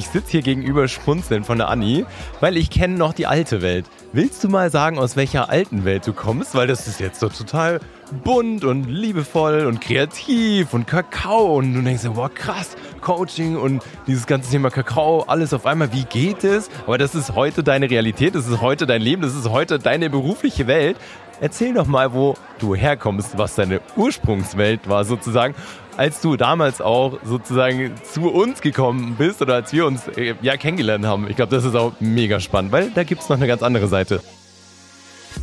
Ich sitze hier gegenüber schmunzeln von der Anni, weil ich kenne noch die alte Welt. Willst du mal sagen, aus welcher alten Welt du kommst? Weil das ist jetzt so total bunt und liebevoll und kreativ und Kakao und du denkst dir, wow krass, Coaching und dieses ganze Thema Kakao, alles auf einmal, wie geht es? Aber das ist heute deine Realität, das ist heute dein Leben, das ist heute deine berufliche Welt. Erzähl doch mal, wo du herkommst, was deine Ursprungswelt war sozusagen als du damals auch sozusagen zu uns gekommen bist oder als wir uns äh, ja kennengelernt haben. Ich glaube, das ist auch mega spannend, weil da gibt es noch eine ganz andere Seite.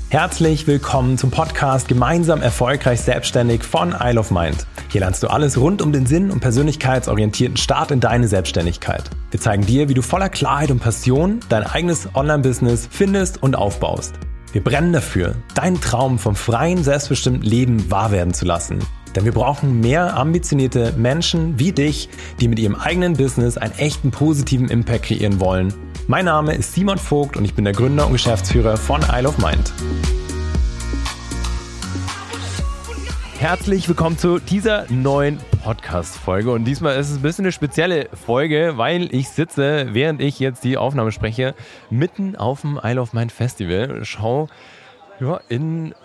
Herzlich willkommen zum Podcast Gemeinsam erfolgreich selbstständig von Isle of Mind. Hier lernst du alles rund um den Sinn und persönlichkeitsorientierten Start in deine Selbstständigkeit. Wir zeigen dir, wie du voller Klarheit und Passion dein eigenes Online-Business findest und aufbaust. Wir brennen dafür, deinen Traum vom freien, selbstbestimmten Leben wahr werden zu lassen. Denn wir brauchen mehr ambitionierte Menschen wie dich, die mit ihrem eigenen Business einen echten positiven Impact kreieren wollen. Mein Name ist Simon Vogt und ich bin der Gründer und Geschäftsführer von Isle of Mind. Herzlich willkommen zu dieser neuen Podcast-Folge. Und diesmal ist es ein bisschen eine spezielle Folge, weil ich sitze, während ich jetzt die Aufnahme spreche, mitten auf dem Isle of Mind Festival. Schau ja, in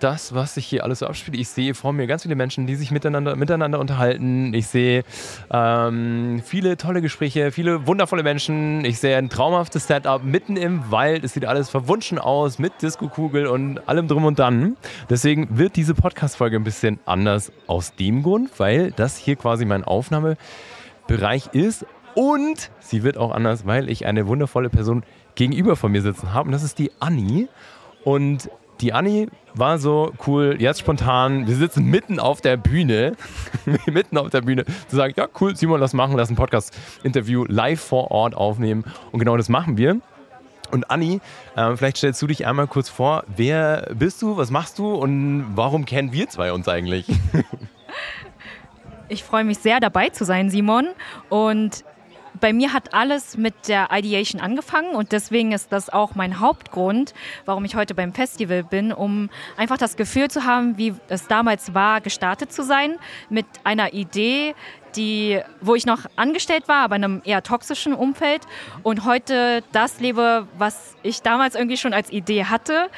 das, was sich hier alles so abspielt. Ich sehe vor mir ganz viele Menschen, die sich miteinander, miteinander unterhalten. Ich sehe ähm, viele tolle Gespräche, viele wundervolle Menschen. Ich sehe ein traumhaftes Setup mitten im Wald. Es sieht alles verwunschen aus mit Disco-Kugel und allem drum und dann. Deswegen wird diese Podcast-Folge ein bisschen anders aus dem Grund, weil das hier quasi mein Aufnahmebereich ist. Und sie wird auch anders, weil ich eine wundervolle Person gegenüber von mir sitzen habe. Und das ist die Anni. Und die Anni war so cool, jetzt spontan, wir sitzen mitten auf der Bühne, mitten auf der Bühne, zu sagen, ja cool, Simon, lass machen, lass ein Podcast-Interview live vor Ort aufnehmen. Und genau das machen wir. Und Anni, äh, vielleicht stellst du dich einmal kurz vor, wer bist du, was machst du und warum kennen wir zwei uns eigentlich? Ich freue mich sehr dabei zu sein, Simon. Und bei mir hat alles mit der Ideation angefangen und deswegen ist das auch mein Hauptgrund, warum ich heute beim Festival bin, um einfach das Gefühl zu haben, wie es damals war, gestartet zu sein mit einer Idee, die, wo ich noch angestellt war, aber in einem eher toxischen Umfeld und heute das lebe, was ich damals irgendwie schon als Idee hatte.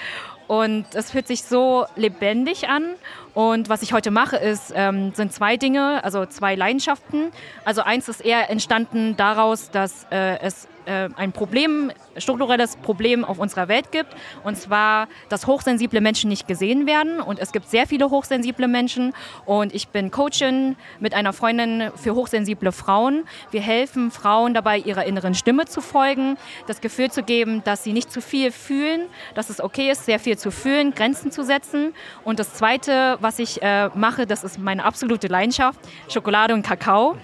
Und es fühlt sich so lebendig an und was ich heute mache, ist, ähm, sind zwei Dinge, also zwei Leidenschaften. Also eins ist eher entstanden daraus, dass äh, es äh, ein Problem, strukturelles Problem auf unserer Welt gibt. Und zwar, dass hochsensible Menschen nicht gesehen werden. Und es gibt sehr viele hochsensible Menschen. Und ich bin Coachin mit einer Freundin für hochsensible Frauen. Wir helfen Frauen dabei, ihrer inneren Stimme zu folgen, das Gefühl zu geben, dass sie nicht zu viel fühlen, dass es okay ist, sehr viel zu fühlen, Grenzen zu setzen. Und das Zweite, was ich äh, mache, das ist meine absolute Leidenschaft, Schokolade und Kakao.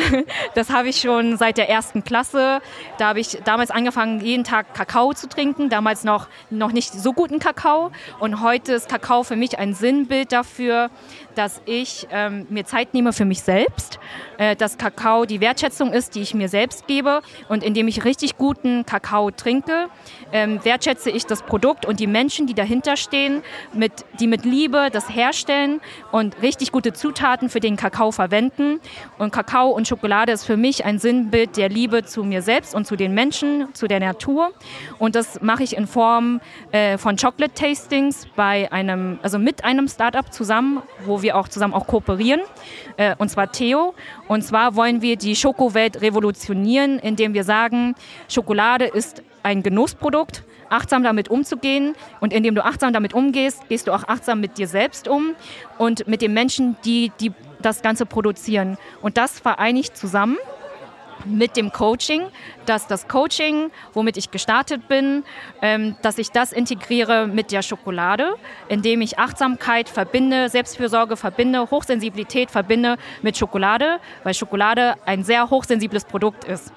das habe ich schon seit der ersten Klasse. Da habe ich damals angefangen, jeden Tag Kakao zu trinken, damals noch, noch nicht so guten Kakao. Und heute ist Kakao für mich ein Sinnbild dafür, dass ich ähm, mir Zeit nehme für mich selbst, äh, dass Kakao die Wertschätzung ist, die ich mir selbst gebe. Und indem ich richtig guten Kakao trinke, ähm, wertschätze ich das Produkt und die Menschen, die dahinter stehen, mit, die mit Liebe das herstellen und richtig gute Zutaten für den Kakao verwenden. Und Kakao und Schokolade ist für mich ein Sinnbild der Liebe zu mir selbst und zu den Menschen, zu der Natur. Und das mache ich in Form äh, von Chocolate Tastings bei einem, also mit einem Startup zusammen, wo wir auch zusammen auch kooperieren, äh, und zwar Theo. Und zwar wollen wir die Schokowelt revolutionieren, indem wir sagen, Schokolade ist ein Genussprodukt, achtsam damit umzugehen. Und indem du achtsam damit umgehst, gehst du auch achtsam mit dir selbst um und mit den Menschen, die, die das Ganze produzieren. Und das vereinigt zusammen mit dem Coaching, dass das Coaching, womit ich gestartet bin, ähm, dass ich das integriere mit der Schokolade, indem ich Achtsamkeit verbinde, Selbstfürsorge verbinde, Hochsensibilität verbinde mit Schokolade, weil Schokolade ein sehr hochsensibles Produkt ist.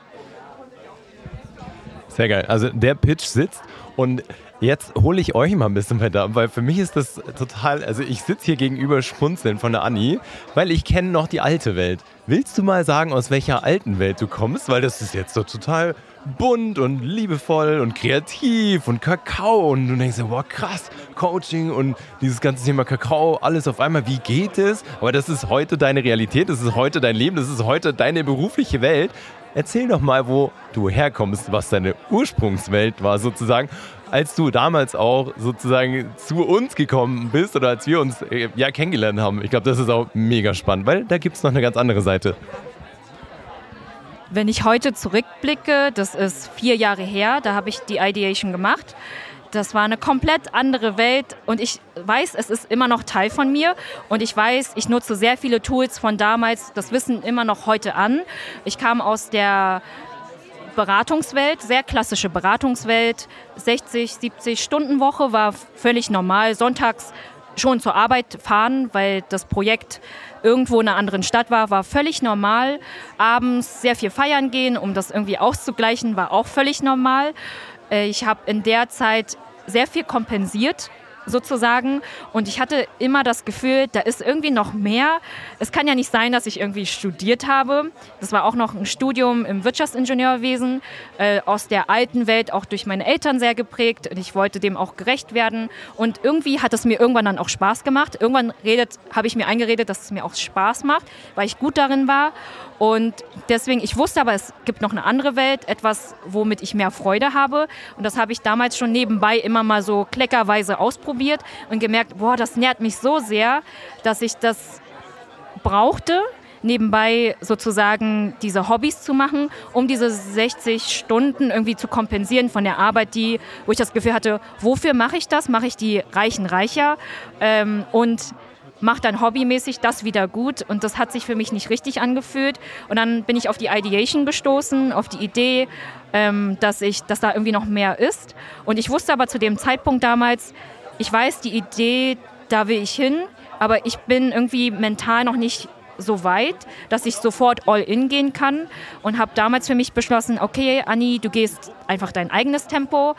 Sehr geil. Also der Pitch sitzt und Jetzt hole ich euch mal ein bisschen weiter ab, weil für mich ist das total, also ich sitze hier gegenüber schmunzeln von der Anni, weil ich kenne noch die alte Welt. Willst du mal sagen, aus welcher alten Welt du kommst? Weil das ist jetzt so total bunt und liebevoll und kreativ und Kakao und du denkst dir, wow krass, Coaching und dieses ganze Thema Kakao, alles auf einmal, wie geht es? Aber das ist heute deine Realität, das ist heute dein Leben, das ist heute deine berufliche Welt. erzähl doch mal, wo du herkommst, was deine Ursprungswelt war sozusagen, als du damals auch sozusagen zu uns gekommen bist oder als wir uns äh, ja kennengelernt haben. Ich glaube, das ist auch mega spannend, weil da gibt es noch eine ganz andere Seite. Wenn ich heute zurückblicke, das ist vier Jahre her, da habe ich die Ideation gemacht. Das war eine komplett andere Welt und ich weiß, es ist immer noch Teil von mir und ich weiß, ich nutze sehr viele Tools von damals, das Wissen immer noch heute an. Ich kam aus der Beratungswelt, sehr klassische Beratungswelt, 60, 70 Stunden Woche war völlig normal. Sonntags schon zur Arbeit fahren, weil das Projekt irgendwo in einer anderen Stadt war, war völlig normal. Abends sehr viel feiern gehen, um das irgendwie auszugleichen, war auch völlig normal. Äh, ich habe in der Zeit sehr viel kompensiert sozusagen. Und ich hatte immer das Gefühl, da ist irgendwie noch mehr. Es kann ja nicht sein, dass ich irgendwie studiert habe. Das war auch noch ein Studium im Wirtschaftsingenieurwesen, äh, aus der alten Welt, auch durch meine Eltern sehr geprägt. Und ich wollte dem auch gerecht werden. Und irgendwie hat es mir irgendwann dann auch Spaß gemacht. Irgendwann habe ich mir eingeredet, dass es mir auch Spaß macht, weil ich gut darin war. Und deswegen, ich wusste aber, es gibt noch eine andere Welt, etwas, womit ich mehr Freude habe. Und das habe ich damals schon nebenbei immer mal so kleckerweise ausprobiert und gemerkt, boah, das nährt mich so sehr, dass ich das brauchte, nebenbei sozusagen diese Hobbys zu machen, um diese 60 Stunden irgendwie zu kompensieren von der Arbeit, die, wo ich das Gefühl hatte, wofür mache ich das? Mache ich die Reichen reicher? Ähm, und mache dann hobbymäßig das wieder gut und das hat sich für mich nicht richtig angefühlt. Und dann bin ich auf die Ideation gestoßen, auf die Idee, ähm, dass, ich, dass da irgendwie noch mehr ist. Und ich wusste aber zu dem Zeitpunkt damals, ich weiß, die Idee, da will ich hin, aber ich bin irgendwie mental noch nicht so weit, dass ich sofort all in gehen kann und habe damals für mich beschlossen, okay, Anni, du gehst einfach dein eigenes Tempo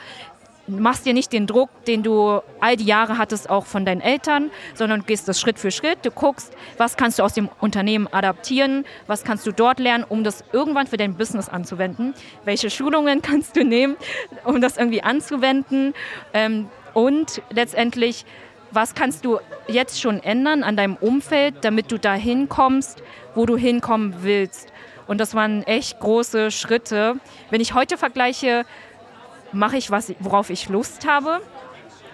machst dir nicht den Druck, den du all die Jahre hattest, auch von deinen Eltern, sondern gehst das Schritt für Schritt. Du guckst, was kannst du aus dem Unternehmen adaptieren, was kannst du dort lernen, um das irgendwann für dein Business anzuwenden. Welche Schulungen kannst du nehmen, um das irgendwie anzuwenden. Ähm, und letztendlich, was kannst du jetzt schon ändern an deinem Umfeld, damit du dahin kommst, wo du hinkommen willst. Und das waren echt große Schritte. Wenn ich heute vergleiche, mache ich was, worauf ich Lust habe.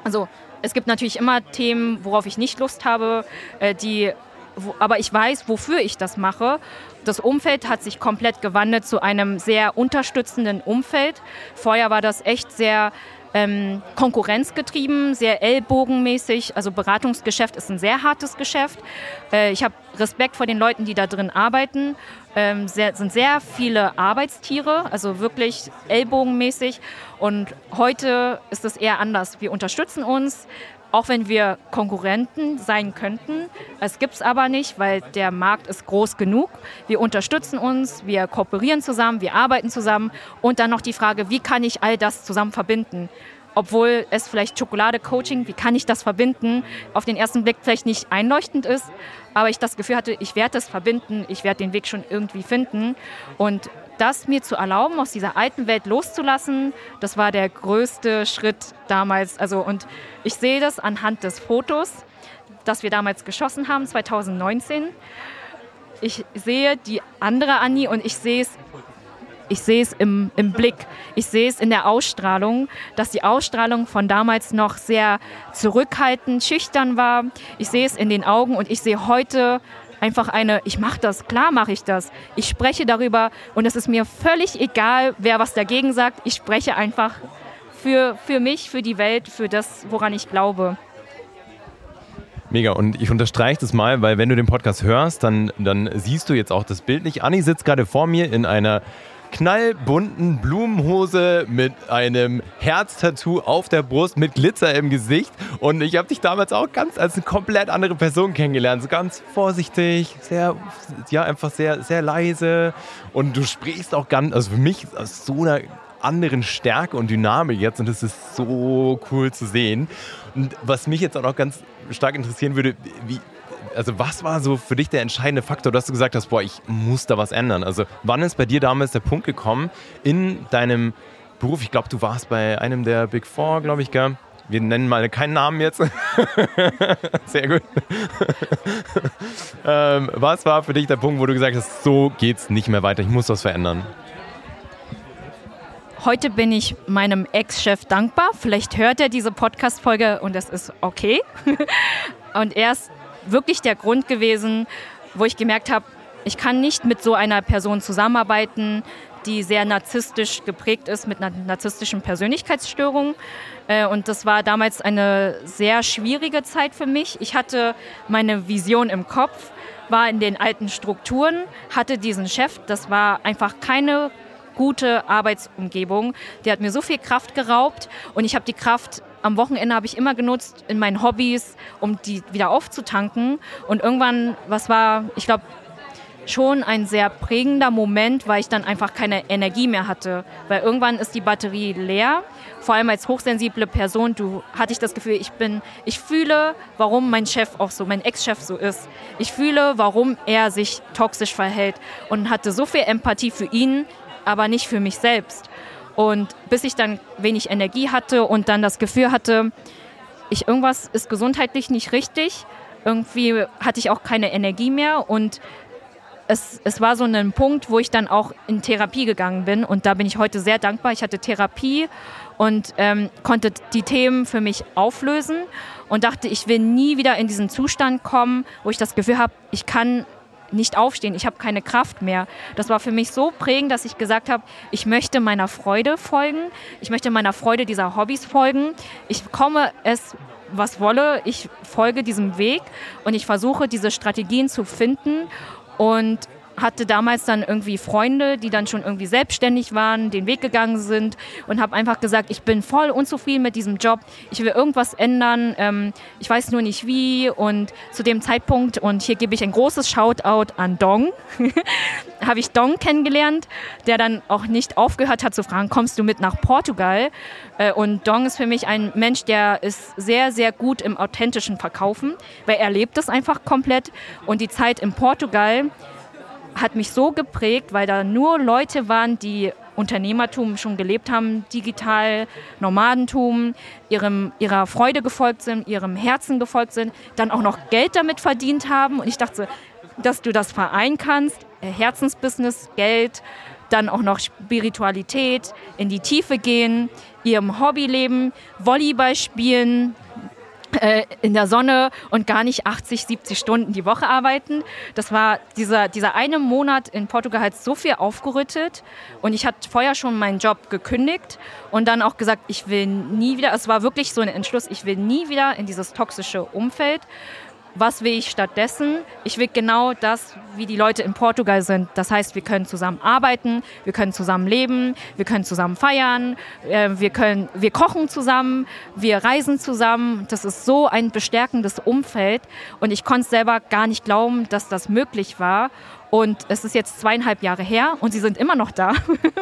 Also es gibt natürlich immer Themen, worauf ich nicht Lust habe, äh, die, aber ich weiß, wofür ich das mache. Das Umfeld hat sich komplett gewandelt zu einem sehr unterstützenden Umfeld. Vorher war das echt sehr ähm, konkurrenzgetrieben, sehr ellbogenmäßig. Also Beratungsgeschäft ist ein sehr hartes Geschäft. Äh, ich habe Respekt vor den Leuten, die da drin arbeiten. Ähm, sehr, sind sehr viele Arbeitstiere, also wirklich ellbogenmäßig. Und heute ist es eher anders. Wir unterstützen uns, auch wenn wir Konkurrenten sein könnten. Es gibt es aber nicht, weil der Markt ist groß genug. Wir unterstützen uns, wir kooperieren zusammen, wir arbeiten zusammen. Und dann noch die Frage, wie kann ich all das zusammen verbinden? Obwohl es vielleicht Schokolade-Coaching, wie kann ich das verbinden, auf den ersten Blick vielleicht nicht einleuchtend ist, aber ich das Gefühl hatte, ich werde es verbinden, ich werde den Weg schon irgendwie finden. Und das mir zu erlauben, aus dieser alten Welt loszulassen, das war der größte Schritt damals. Also, und ich sehe das anhand des Fotos, das wir damals geschossen haben, 2019. Ich sehe die andere Annie und ich sehe es ich sehe es im, im Blick, ich sehe es in der Ausstrahlung, dass die Ausstrahlung von damals noch sehr zurückhaltend, schüchtern war. Ich sehe es in den Augen und ich sehe heute einfach eine, ich mache das, klar mache ich das. Ich spreche darüber und es ist mir völlig egal, wer was dagegen sagt. Ich spreche einfach für, für mich, für die Welt, für das, woran ich glaube. Mega. Und ich unterstreiche das mal, weil wenn du den Podcast hörst, dann, dann siehst du jetzt auch das Bild nicht. Anni sitzt gerade vor mir in einer knallbunten Blumenhose mit einem Herztattoo auf der Brust mit Glitzer im Gesicht. Und ich habe dich damals auch ganz als eine komplett andere Person kennengelernt. So ganz vorsichtig, sehr, ja, einfach sehr, sehr leise. Und du sprichst auch ganz, also für mich aus so einer anderen Stärke und Dynamik jetzt und es ist so cool zu sehen. Und was mich jetzt auch noch ganz stark interessieren würde, wie, also was war so für dich der entscheidende Faktor, dass du gesagt hast, boah, ich muss da was ändern? Also wann ist bei dir damals der Punkt gekommen in deinem Beruf? Ich glaube, du warst bei einem der Big Four, glaube ich, gell? Wir nennen mal keinen Namen jetzt. Sehr gut. ähm, was war für dich der Punkt, wo du gesagt hast, so geht's nicht mehr weiter, ich muss was verändern? heute bin ich meinem Ex-Chef dankbar. Vielleicht hört er diese Podcast-Folge und das ist okay. und er ist wirklich der Grund gewesen, wo ich gemerkt habe, ich kann nicht mit so einer Person zusammenarbeiten, die sehr narzisstisch geprägt ist mit einer narzisstischen Persönlichkeitsstörung. Äh, und das war damals eine sehr schwierige Zeit für mich. Ich hatte meine Vision im Kopf, war in den alten Strukturen, hatte diesen Chef. Das war einfach keine gute Arbeitsumgebung. Die hat mir so viel Kraft geraubt und ich habe die Kraft am Wochenende habe ich immer genutzt in meinen Hobbys, um die wieder aufzutanken. Und irgendwann, was war, ich glaube, schon ein sehr prägender Moment, weil ich dann einfach keine Energie mehr hatte. Weil irgendwann ist die Batterie leer. Vor allem als hochsensible Person, du hatte ich das Gefühl, ich bin, ich fühle, warum mein Chef auch so, mein Ex-Chef so ist. Ich fühle, warum er sich toxisch verhält und hatte so viel Empathie für ihn, aber nicht für mich selbst. Und bis ich dann wenig Energie hatte und dann das Gefühl hatte, ich irgendwas ist gesundheitlich nicht richtig. Irgendwie hatte ich auch keine Energie mehr und es, es war so ein Punkt, wo ich dann auch in Therapie gegangen bin und da bin ich heute sehr dankbar. Ich hatte Therapie und ähm, konnte die Themen für mich auflösen und dachte, ich will nie wieder in diesen Zustand kommen, wo ich das Gefühl habe, ich kann nicht aufstehen, ich habe keine Kraft mehr. Das war für mich so prägend, dass ich gesagt habe, ich möchte meiner Freude folgen, ich möchte meiner Freude dieser Hobbys folgen. Ich komme es was wolle, ich folge diesem Weg und ich versuche diese Strategien zu finden und hatte damals dann irgendwie Freunde, die dann schon irgendwie selbstständig waren, den Weg gegangen sind und habe einfach gesagt, ich bin voll unzufrieden mit diesem Job, ich will irgendwas ändern, ähm, ich weiß nur nicht wie. Und zu dem Zeitpunkt, und hier gebe ich ein großes Shoutout an Dong, habe ich Dong kennengelernt, der dann auch nicht aufgehört hat zu fragen, kommst du mit nach Portugal? Äh, und Dong ist für mich ein Mensch, der ist sehr, sehr gut im authentischen Verkaufen, weil er lebt es einfach komplett. Und die Zeit in Portugal, hat mich so geprägt, weil da nur Leute waren, die Unternehmertum schon gelebt haben, digital, Nomadentum, ihrem, ihrer Freude gefolgt sind, ihrem Herzen gefolgt sind, dann auch noch Geld damit verdient haben. Und ich dachte, dass du das vereinen kannst, äh, Herzensbusiness, Geld, dann auch noch Spiritualität, in die Tiefe gehen, ihrem Hobby leben, Volleyball spielen, in der Sonne und gar nicht 80, 70 Stunden die Woche arbeiten. Das war dieser, dieser eine Monat in Portugal hat so viel aufgerüttet und ich hatte vorher schon meinen Job gekündigt und dann auch gesagt, ich will nie wieder, es war wirklich so ein Entschluss, ich will nie wieder in dieses toxische Umfeld was will ich stattdessen? Ich will genau das, wie die Leute in Portugal sind. Das heißt, wir können zusammen arbeiten, wir können zusammen leben, wir können zusammen feiern, äh, wir, können, wir kochen zusammen, wir reisen zusammen. Das ist so ein bestärkendes Umfeld und ich konnte selber gar nicht glauben, dass das möglich war. Und es ist jetzt zweieinhalb Jahre her und sie sind immer noch da.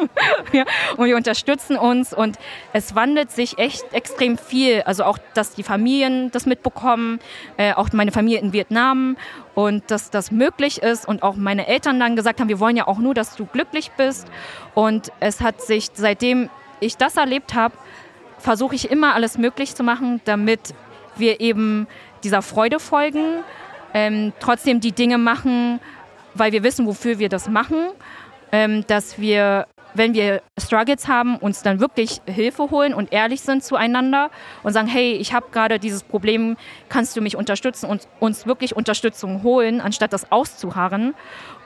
ja, und wir unterstützen uns und es wandelt sich echt extrem viel. Also auch, dass die Familien das mitbekommen, äh, auch meine Familie in Vietnam und dass das möglich ist und auch meine Eltern dann gesagt haben, wir wollen ja auch nur, dass du glücklich bist. Und es hat sich, seitdem ich das erlebt habe, versuche ich immer alles möglich zu machen, damit wir eben dieser Freude folgen, ähm, trotzdem die Dinge machen, weil wir wissen, wofür wir das machen, ähm, dass wir, wenn wir Struggles haben, uns dann wirklich Hilfe holen und ehrlich sind zueinander und sagen, hey, ich habe gerade dieses Problem, kannst du mich unterstützen und uns wirklich Unterstützung holen, anstatt das auszuharren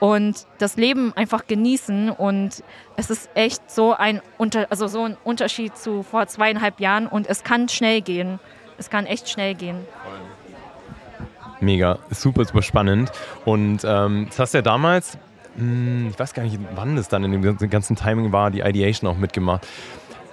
und das Leben einfach genießen und es ist echt so ein, Unter also so ein Unterschied zu vor zweieinhalb Jahren und es kann schnell gehen. Es kann echt schnell gehen. Mega, super, super spannend. Und ähm, das hast du ja damals, mh, hm, ich weiß gar nicht, wann das dann in dem ganzen Timing war, die Ideation auch mitgemacht.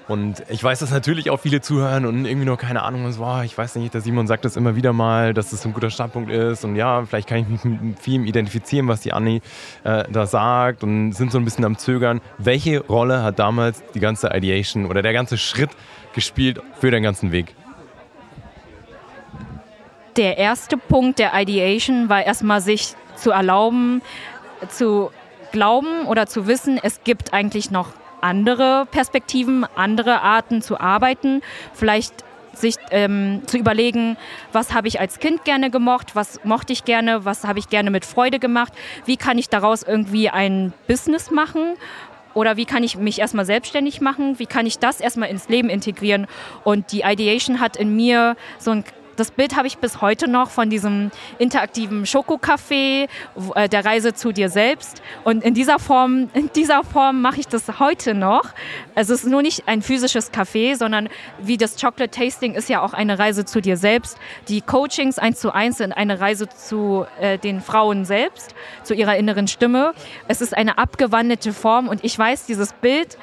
Und ich weiß, dass natürlich auch viele zuhören und irgendwie noch keine Ahnung was war. Ich weiß nicht, der Simon sagt das immer wieder mal, dass das ein guter Startpunkt ist. Und ja, vielleicht kann ich mich mit vielem identifizieren, was die Anni äh, da sagt und sind so ein bisschen am Zögern. Welche Rolle hat damals die ganze Ideation oder der ganze Schritt gespielt für den ganzen Weg? Der erste Punkt der Ideation war erstmal sich zu erlauben, zu glauben oder zu wissen, es gibt eigentlich noch andere Perspektiven, andere Arten zu arbeiten. Vielleicht sich ähm, zu überlegen, was habe ich als Kind gerne gemocht, was mochte ich gerne, was habe ich gerne mit Freude gemacht, wie kann ich daraus irgendwie ein Business machen oder wie kann ich mich erstmal selbstständig machen, wie kann ich das erstmal ins Leben integrieren. Und die Ideation hat in mir so ein das Bild habe ich bis heute noch von diesem interaktiven Schokocafé, äh, der Reise zu dir selbst. Und in dieser Form, in dieser Form mache ich das heute noch. Also es ist nur nicht ein physisches Café, sondern wie das Chocolate Tasting ist ja auch eine Reise zu dir selbst. Die Coachings eins zu eins sind eine Reise zu äh, den Frauen selbst, zu ihrer inneren Stimme. Es ist eine abgewandelte Form und ich weiß, dieses Bild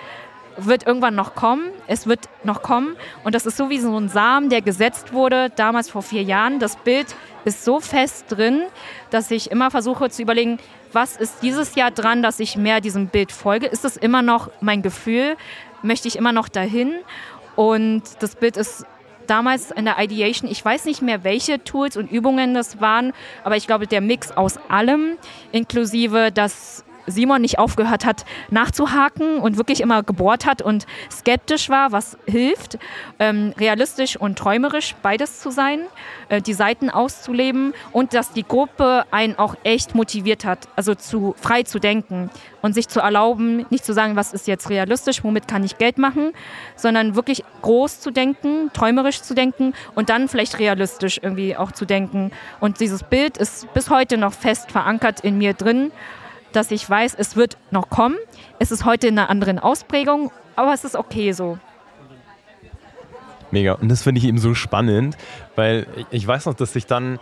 wird irgendwann noch kommen. Es wird noch kommen. Und das ist so wie so ein Samen, der gesetzt wurde, damals vor vier Jahren. Das Bild ist so fest drin, dass ich immer versuche zu überlegen, was ist dieses Jahr dran, dass ich mehr diesem Bild folge? Ist es immer noch mein Gefühl? Möchte ich immer noch dahin? Und das Bild ist damals in der Ideation, ich weiß nicht mehr, welche Tools und Übungen das waren, aber ich glaube, der Mix aus allem, inklusive das Simon nicht aufgehört hat nachzuhaken und wirklich immer gebohrt hat und skeptisch war, was hilft, ähm, realistisch und träumerisch beides zu sein, äh, die Seiten auszuleben und dass die Gruppe einen auch echt motiviert hat, also zu frei zu denken und sich zu erlauben, nicht zu sagen, was ist jetzt realistisch, womit kann ich Geld machen, sondern wirklich groß zu denken, träumerisch zu denken und dann vielleicht realistisch irgendwie auch zu denken. Und dieses Bild ist bis heute noch fest verankert in mir drin dass ich weiß, es wird noch kommen. Es ist heute in einer anderen Ausprägung, aber es ist okay so. Mega. Und das finde ich eben so spannend, weil ich weiß noch, dass ich dann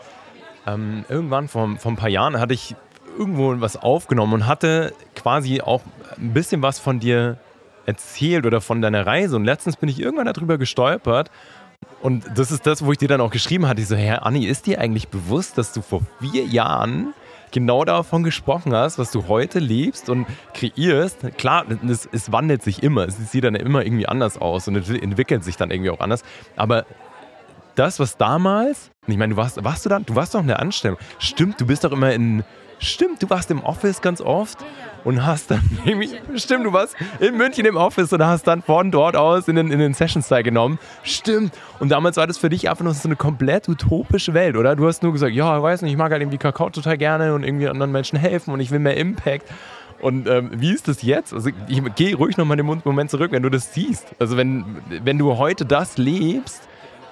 ähm, irgendwann vor, vor ein paar Jahren hatte ich irgendwo was aufgenommen und hatte quasi auch ein bisschen was von dir erzählt oder von deiner Reise. Und letztens bin ich irgendwann darüber gestolpert. Und das ist das, wo ich dir dann auch geschrieben hatte. Ich so, Herr Anni, ist dir eigentlich bewusst, dass du vor vier Jahren genau davon gesprochen hast, was du heute lebst und kreierst. Klar, es, es wandelt sich immer. Es sieht dann immer irgendwie anders aus und es entwickelt sich dann irgendwie auch anders. Aber das, was damals, ich meine, du warst, warst du dann, du warst doch in der Anstellung. Stimmt, du bist doch immer in, stimmt, du warst im Office ganz oft und hast dann irgendwie, stimmt, du warst in München im Office und hast dann von dort aus in den, in den Sessions teilgenommen. Stimmt. Und damals war das für dich einfach nur so eine komplett utopische Welt, oder? Du hast nur gesagt, ja, ich weiß nicht, ich mag halt irgendwie Kakao total gerne und irgendwie anderen Menschen helfen und ich will mehr Impact. Und ähm, wie ist das jetzt? Also ich gehe ruhig nochmal den Moment zurück, wenn du das siehst. Also wenn, wenn du heute das lebst,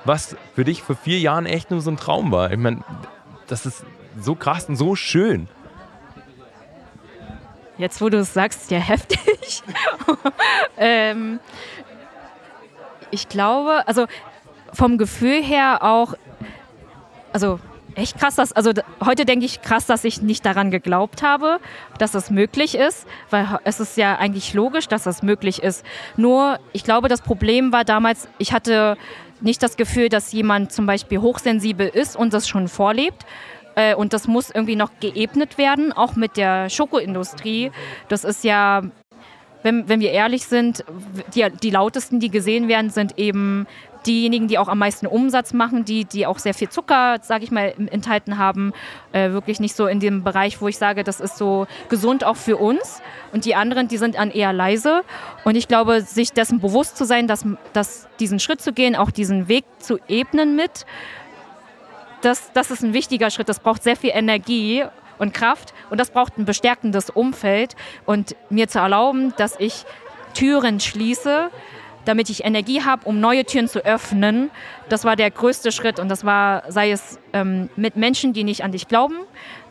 was für dich vor vier Jahren echt nur so ein Traum war. Ich meine, das ist so krass und so schön. Jetzt, wo du es sagst, ja heftig. ähm, ich glaube, also vom Gefühl her auch, also echt krass, dass, also heute denke ich krass, dass ich nicht daran geglaubt habe, dass das möglich ist, weil es ist ja eigentlich logisch, dass das möglich ist. Nur, ich glaube, das Problem war damals, ich hatte nicht das Gefühl, dass jemand zum Beispiel hochsensibel ist und das schon vorlebt, äh, und das muss irgendwie noch geebnet werden, auch mit der Schokoindustrie. Das ist ja wenn, wenn wir ehrlich sind, die, die lautesten, die gesehen werden, sind eben diejenigen, die auch am meisten Umsatz machen, die, die auch sehr viel Zucker, sage ich mal, enthalten haben. Äh, wirklich nicht so in dem Bereich, wo ich sage, das ist so gesund auch für uns. Und die anderen, die sind dann eher leise. Und ich glaube, sich dessen bewusst zu sein, dass, dass diesen Schritt zu gehen, auch diesen Weg zu ebnen mit, das, das ist ein wichtiger Schritt. Das braucht sehr viel Energie und Kraft und das braucht ein bestärkendes Umfeld und mir zu erlauben, dass ich Türen schließe, damit ich Energie habe, um neue Türen zu öffnen. Das war der größte Schritt und das war, sei es ähm, mit Menschen, die nicht an dich glauben,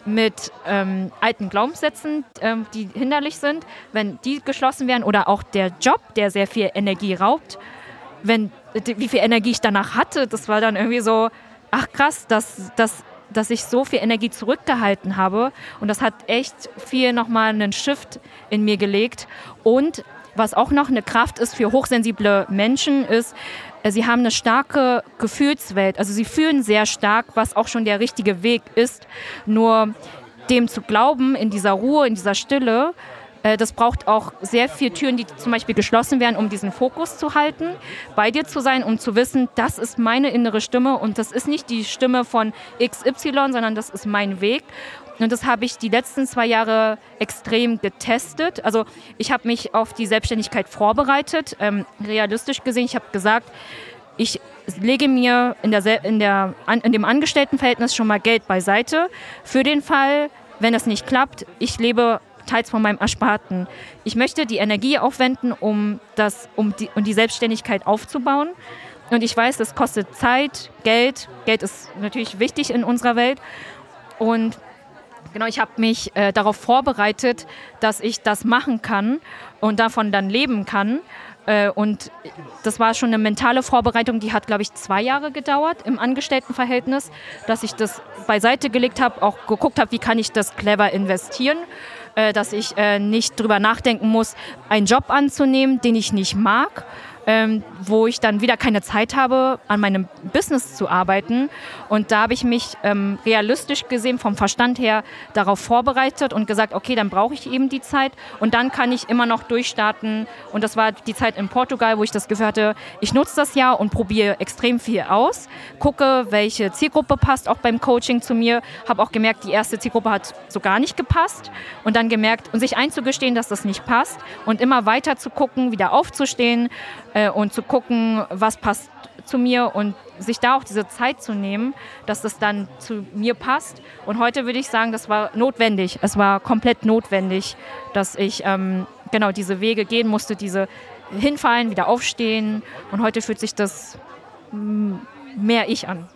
mit ähm, alten Glaubenssätzen, ähm, die hinderlich sind, wenn die geschlossen werden oder auch der Job, der sehr viel Energie raubt. Wenn, wie viel Energie ich danach hatte, das war dann irgendwie so, ach krass, dass, dass, dass ich so viel Energie zurückgehalten habe. Und das hat echt viel nochmal einen Shift in mir gelegt. Und was auch noch eine Kraft ist für hochsensible Menschen, ist, äh, sie haben eine starke Gefühlswelt. Also sie fühlen sehr stark, was auch schon der richtige Weg ist. Nur dem zu glauben, in dieser Ruhe, in dieser Stille, das braucht auch sehr viele Türen, die zum Beispiel geschlossen werden, um diesen Fokus zu halten, bei dir zu sein, um zu wissen, das ist meine innere Stimme und das ist nicht die Stimme von XY, sondern das ist mein Weg. Und das habe ich die letzten zwei Jahre extrem getestet. Also ich habe mich auf die Selbstständigkeit vorbereitet, ähm, realistisch gesehen. Ich habe gesagt, ich lege mir in, der, in, der, in dem Angestelltenverhältnis schon mal Geld beiseite für den Fall, wenn es nicht klappt. Ich lebe teils von meinem Ersparten. Ich möchte die Energie aufwenden, um, das, um, die, um die Selbstständigkeit aufzubauen. Und ich weiß, das kostet Zeit, Geld. Geld ist natürlich wichtig in unserer Welt. Und genau, ich habe mich äh, darauf vorbereitet, dass ich das machen kann und davon dann leben kann. Äh, und das war schon eine mentale Vorbereitung, die hat, glaube ich, zwei Jahre gedauert im Angestelltenverhältnis, dass ich das beiseite gelegt habe, auch geguckt habe, wie kann ich das clever investieren dass ich äh, nicht drüber nachdenken muss, einen Job anzunehmen, den ich nicht mag, ähm, wo ich dann wieder keine Zeit habe, an meinem Business zu arbeiten. Und da habe ich mich ähm, realistisch gesehen, vom Verstand her, darauf vorbereitet und gesagt, okay, dann brauche ich eben die Zeit und dann kann ich immer noch durchstarten. Und das war die Zeit in Portugal, wo ich das Gefühl hatte, ich nutze das ja und probiere extrem viel aus, gucke, welche Zielgruppe passt auch beim Coaching zu mir, habe auch gemerkt, die erste Zielgruppe hat so gar nicht gepasst und dann gemerkt und sich einzugestehen, dass das nicht passt und immer weiter zu gucken, wieder aufzustehen, äh, und zu gucken, was passt zu mir und sich da auch diese Zeit zu nehmen, dass das dann zu mir passt. Und heute würde ich sagen, das war notwendig. Es war komplett notwendig, dass ich ähm, genau diese Wege gehen musste, diese hinfallen, wieder aufstehen. Und heute fühlt sich das mm, mehr ich an.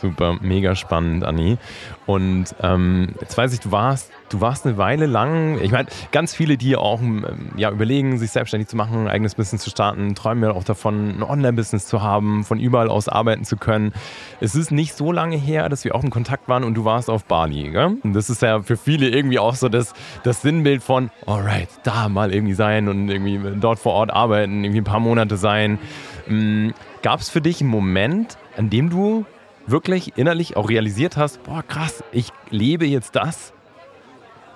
Super, mega spannend, Anni. Und ähm, jetzt weiß ich, du warst, du warst eine Weile lang, ich meine, ganz viele, die auch ähm, ja, überlegen, sich selbstständig zu machen, ein eigenes Business zu starten, träumen ja auch davon, ein Online-Business zu haben, von überall aus arbeiten zu können. Es ist nicht so lange her, dass wir auch in Kontakt waren und du warst auf Bali. Gell? Und das ist ja für viele irgendwie auch so das, das Sinnbild von, alright, da mal irgendwie sein und irgendwie dort vor Ort arbeiten, irgendwie ein paar Monate sein. Ähm, Gab es für dich einen Moment, an dem du wirklich innerlich auch realisiert hast, boah krass, ich lebe jetzt das,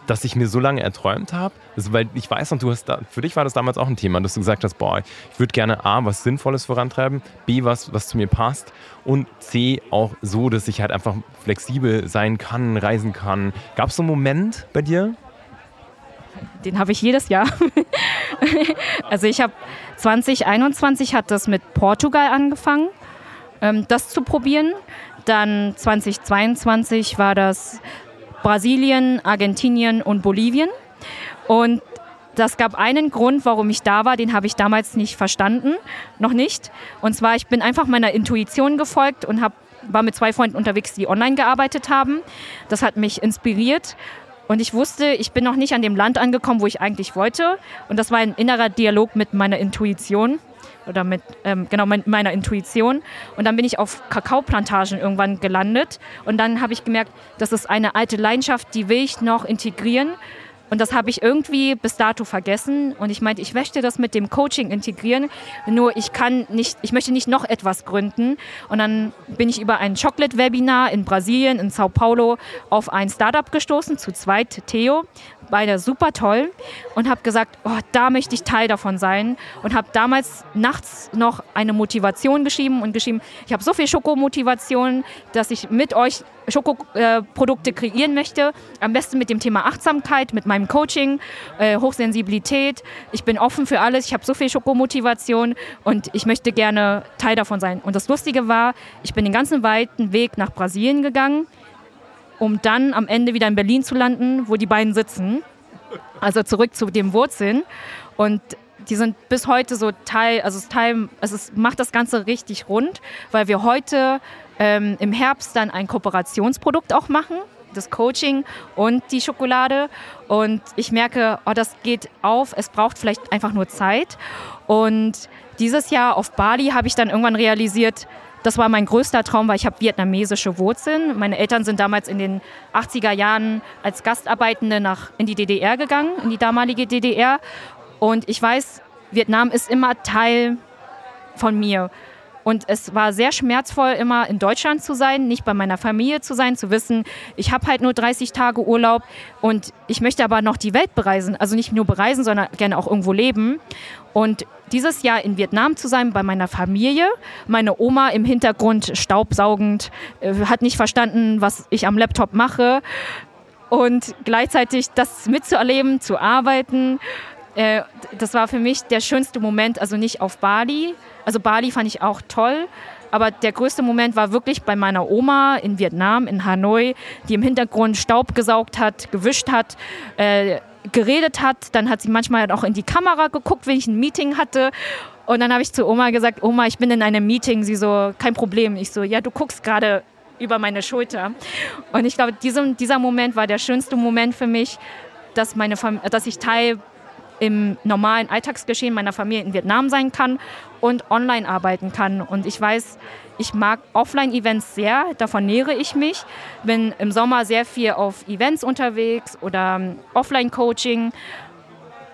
das ich mir so lange erträumt habe? Also, weil ich weiß und du hast da, für dich war das damals auch ein Thema, dass du gesagt hast, boah, ich würde gerne A, was Sinnvolles vorantreiben, B, was, was zu mir passt und C, auch so, dass ich halt einfach flexibel sein kann, reisen kann. Gab es so einen Moment bei dir? Den habe ich jedes Jahr. also ich habe 2021 hat das mit Portugal angefangen das zu probieren. Dann 2022 war das Brasilien, Argentinien und Bolivien. Und das gab einen Grund, warum ich da war, den habe ich damals nicht verstanden, noch nicht. Und zwar, ich bin einfach meiner Intuition gefolgt und hab, war mit zwei Freunden unterwegs, die online gearbeitet haben. Das hat mich inspiriert. Und ich wusste, ich bin noch nicht an dem Land angekommen, wo ich eigentlich wollte. Und das war ein innerer Dialog mit meiner Intuition oder mit ähm, genau mit meiner Intuition. Und dann bin ich auf Kakaoplantagen irgendwann gelandet. Und dann habe ich gemerkt, das ist eine alte Leidenschaft, die will ich noch integrieren. Und das habe ich irgendwie bis dato vergessen. Und ich meinte, ich möchte das mit dem Coaching integrieren. Nur ich kann nicht, ich möchte nicht noch etwas gründen. Und dann bin ich über ein Chocolate-Webinar in Brasilien, in Sao Paulo, auf ein Startup gestoßen, zu zweit, Theo beide super toll und habe gesagt, oh, da möchte ich Teil davon sein und habe damals nachts noch eine Motivation geschrieben und geschrieben, ich habe so viel Schokomotivation, dass ich mit euch Schokoprodukte äh, kreieren möchte. Am besten mit dem Thema Achtsamkeit, mit meinem Coaching, äh, Hochsensibilität. Ich bin offen für alles. Ich habe so viel Schokomotivation und ich möchte gerne Teil davon sein. Und das Lustige war, ich bin den ganzen weiten Weg nach Brasilien gegangen um dann am Ende wieder in Berlin zu landen, wo die beiden sitzen. Also zurück zu den Wurzeln. Und die sind bis heute so Teil, also es, Teil, also es macht das Ganze richtig rund, weil wir heute ähm, im Herbst dann ein Kooperationsprodukt auch machen, das Coaching und die Schokolade. Und ich merke, oh, das geht auf, es braucht vielleicht einfach nur Zeit. Und dieses Jahr auf Bali habe ich dann irgendwann realisiert, das war mein größter Traum, weil ich habe vietnamesische Wurzeln. Meine Eltern sind damals in den 80er Jahren als Gastarbeitende nach, in die DDR gegangen, in die damalige DDR. Und ich weiß, Vietnam ist immer Teil von mir. Und es war sehr schmerzvoll, immer in Deutschland zu sein, nicht bei meiner Familie zu sein, zu wissen, ich habe halt nur 30 Tage Urlaub und ich möchte aber noch die Welt bereisen. Also nicht nur bereisen, sondern gerne auch irgendwo leben. Und dieses Jahr in Vietnam zu sein bei meiner Familie, meine Oma im Hintergrund staubsaugend, äh, hat nicht verstanden, was ich am Laptop mache. Und gleichzeitig das mitzuerleben, zu arbeiten, äh, das war für mich der schönste Moment, also nicht auf Bali. Also Bali fand ich auch toll, Aber der größte Moment war wirklich bei meiner Oma in Vietnam, in Hanoi, die im Hintergrund Staub gesaugt hat, gewischt hat, äh, geredet hat. Dann hat sie manchmal auch in die Kamera geguckt, wenn ich ein Meeting hatte. Und dann habe ich zu Oma gesagt, Oma, ich bin in einem Meeting. Sie so, kein Problem. Ich so, ja, du guckst gerade über meine Schulter. Und ich glaube, diesem, dieser Moment war der schönste Moment für mich, dass, meine dass ich Teil im normalen Alltagsgeschehen meiner Familie in Vietnam sein kann und online arbeiten kann. Und ich weiß, ich mag Offline-Events sehr, davon nähere ich mich. Bin im Sommer sehr viel auf Events unterwegs oder ähm, Offline-Coaching.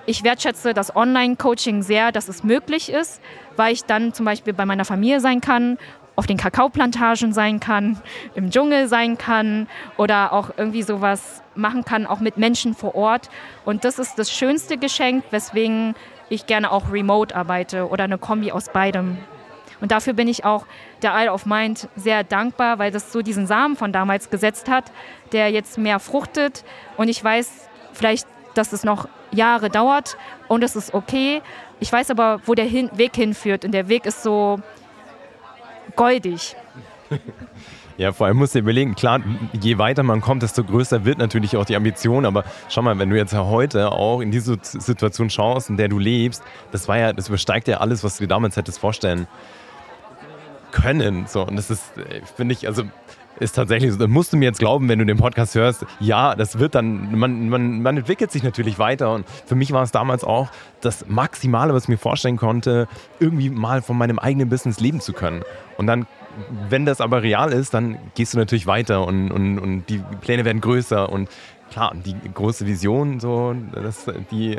Ich wertschätze das Online-Coaching sehr, dass es möglich ist, weil ich dann zum Beispiel bei meiner Familie sein kann auf den Kakaoplantagen sein kann, im Dschungel sein kann oder auch irgendwie sowas machen kann, auch mit Menschen vor Ort. Und das ist das schönste Geschenk, weswegen ich gerne auch remote arbeite oder eine Kombi aus beidem. Und dafür bin ich auch der Isle of Mind sehr dankbar, weil das so diesen Samen von damals gesetzt hat, der jetzt mehr fruchtet. Und ich weiß vielleicht, dass es noch Jahre dauert und es ist okay. Ich weiß aber, wo der hin Weg hinführt. Und der Weg ist so goldig. Ja, vor allem musst du dir überlegen, klar, je weiter man kommt, desto größer wird natürlich auch die Ambition. Aber schau mal, wenn du jetzt heute auch in diese Situation schaust, in der du lebst, das war ja, das übersteigt ja alles, was du dir damals hättest vorstellen können. So, und das ist, äh, finde ich, also ist tatsächlich so. Musst du mir jetzt glauben, wenn du den Podcast hörst, ja, das wird dann, man, man, man entwickelt sich natürlich weiter. Und für mich war es damals auch das Maximale, was ich mir vorstellen konnte, irgendwie mal von meinem eigenen Business leben zu können. Und dann wenn das aber real ist, dann gehst du natürlich weiter und, und, und die Pläne werden größer und klar, die große Vision, so, das, die,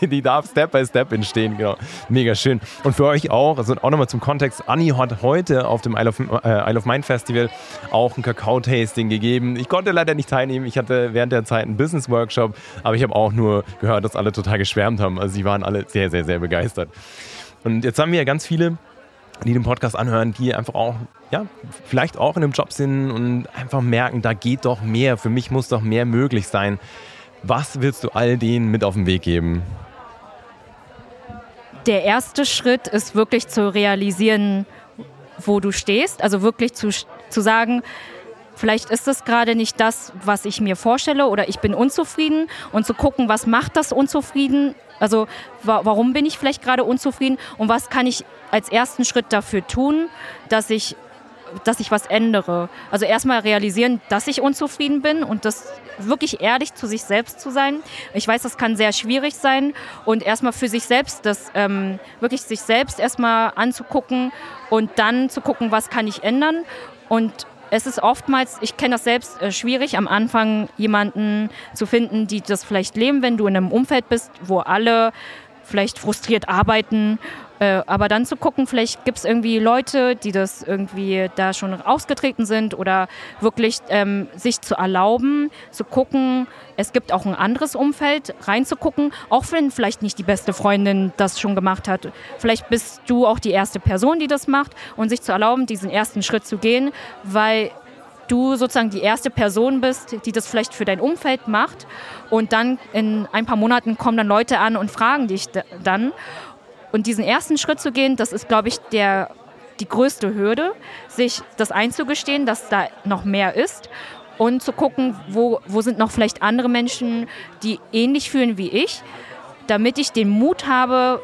die darf Step by Step entstehen, genau. Mega schön. Und für euch auch, also auch nochmal zum Kontext, Anni hat heute auf dem Isle of, äh, Isle of Mind Festival auch ein Kakao-Tasting gegeben. Ich konnte leider nicht teilnehmen, ich hatte während der Zeit einen Business-Workshop, aber ich habe auch nur gehört, dass alle total geschwärmt haben. Also sie waren alle sehr, sehr, sehr begeistert. Und jetzt haben wir ja ganz viele die den Podcast anhören, die einfach auch, ja, vielleicht auch in einem Job sind und einfach merken, da geht doch mehr. Für mich muss doch mehr möglich sein. Was willst du all denen mit auf den Weg geben? Der erste Schritt ist wirklich zu realisieren, wo du stehst. Also wirklich zu, zu sagen, vielleicht ist es gerade nicht das, was ich mir vorstelle oder ich bin unzufrieden und zu gucken, was macht das unzufrieden also wa warum bin ich vielleicht gerade unzufrieden und was kann ich als ersten Schritt dafür tun, dass ich dass ich was ändere. Also erstmal realisieren, dass ich unzufrieden bin und das wirklich ehrlich zu sich selbst zu sein. Ich weiß, das kann sehr schwierig sein und erstmal für sich selbst, das ähm, wirklich sich selbst erstmal anzugucken und dann zu gucken, was kann ich ändern und es ist oftmals, ich kenne das selbst, äh, schwierig am Anfang jemanden zu finden, die das vielleicht leben, wenn du in einem Umfeld bist, wo alle vielleicht frustriert arbeiten. Äh, aber dann zu gucken, vielleicht gibt es irgendwie Leute, die das irgendwie da schon ausgetreten sind oder wirklich ähm, sich zu erlauben, zu gucken, es gibt auch ein anderes Umfeld, reinzugucken, auch wenn vielleicht nicht die beste Freundin das schon gemacht hat. Vielleicht bist du auch die erste Person, die das macht und sich zu erlauben, diesen ersten Schritt zu gehen, weil du sozusagen die erste Person bist, die das vielleicht für dein Umfeld macht. Und dann in ein paar Monaten kommen dann Leute an und fragen dich dann. Und diesen ersten Schritt zu gehen, das ist, glaube ich, der, die größte Hürde, sich das einzugestehen, dass da noch mehr ist und zu gucken, wo, wo sind noch vielleicht andere Menschen, die ähnlich fühlen wie ich, damit ich den Mut habe,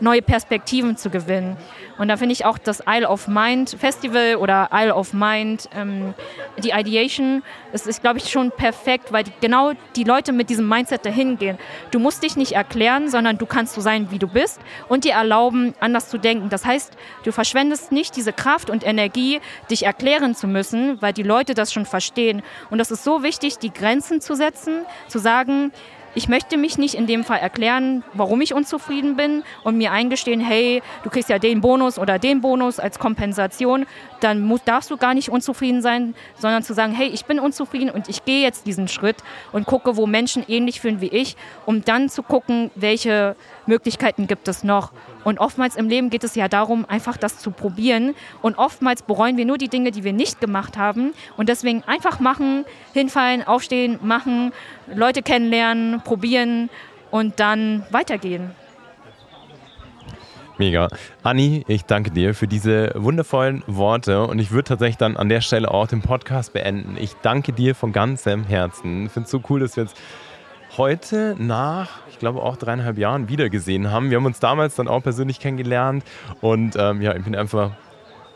neue Perspektiven zu gewinnen. Und da finde ich auch das Isle of Mind Festival oder Isle of Mind, ähm, die Ideation, das ist, glaube ich, schon perfekt, weil die, genau die Leute mit diesem Mindset dahin gehen. Du musst dich nicht erklären, sondern du kannst so sein, wie du bist und dir erlauben, anders zu denken. Das heißt, du verschwendest nicht diese Kraft und Energie, dich erklären zu müssen, weil die Leute das schon verstehen. Und das ist so wichtig, die Grenzen zu setzen, zu sagen, ich möchte mich nicht in dem Fall erklären, warum ich unzufrieden bin und mir eingestehen, hey, du kriegst ja den Bonus oder den Bonus als Kompensation, dann darfst du gar nicht unzufrieden sein, sondern zu sagen, hey, ich bin unzufrieden und ich gehe jetzt diesen Schritt und gucke, wo Menschen ähnlich fühlen wie ich, um dann zu gucken, welche Möglichkeiten gibt es noch. Und oftmals im Leben geht es ja darum, einfach das zu probieren. Und oftmals bereuen wir nur die Dinge, die wir nicht gemacht haben. Und deswegen einfach machen, hinfallen, aufstehen, machen, Leute kennenlernen, probieren und dann weitergehen. Mega. Anni, ich danke dir für diese wundervollen Worte und ich würde tatsächlich dann an der Stelle auch den Podcast beenden. Ich danke dir von ganzem Herzen. Ich finde es so cool, dass wir jetzt heute nach, ich glaube auch dreieinhalb Jahren wiedergesehen haben. Wir haben uns damals dann auch persönlich kennengelernt und ähm, ja, ich bin einfach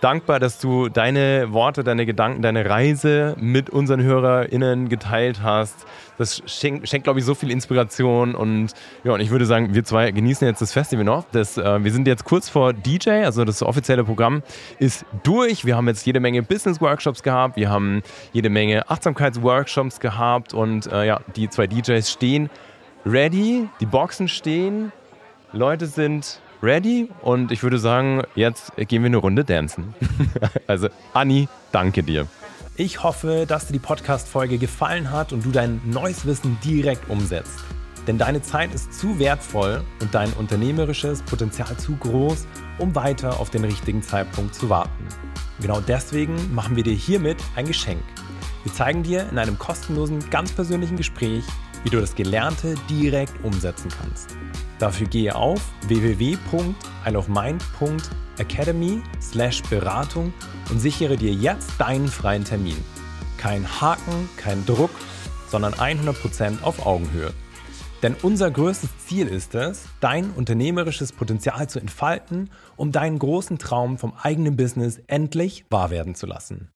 dankbar, dass du deine Worte, deine Gedanken, deine Reise mit unseren HörerInnen geteilt hast. Das schenkt, schenkt glaube ich, so viel Inspiration und ja, und ich würde sagen, wir zwei genießen jetzt das Festival noch. Das, äh, wir sind jetzt kurz vor DJ, also das offizielle Programm ist durch. Wir haben jetzt jede Menge Business-Workshops gehabt, wir haben jede Menge Achtsamkeits-Workshops gehabt und äh, ja, die zwei DJs stehen ready, die Boxen stehen, Leute sind ready und ich würde sagen, jetzt gehen wir eine Runde dancen. also, Anni, danke dir. Ich hoffe, dass dir die Podcast-Folge gefallen hat und du dein neues Wissen direkt umsetzt. Denn deine Zeit ist zu wertvoll und dein unternehmerisches Potenzial zu groß, um weiter auf den richtigen Zeitpunkt zu warten. Genau deswegen machen wir dir hiermit ein Geschenk. Wir zeigen dir in einem kostenlosen, ganz persönlichen Gespräch, wie du das Gelernte direkt umsetzen kannst. Dafür gehe auf www.isleofmind.academy slash Beratung und sichere dir jetzt deinen freien Termin. Kein Haken, kein Druck, sondern 100% auf Augenhöhe. Denn unser größtes Ziel ist es, dein unternehmerisches Potenzial zu entfalten, um deinen großen Traum vom eigenen Business endlich wahr werden zu lassen.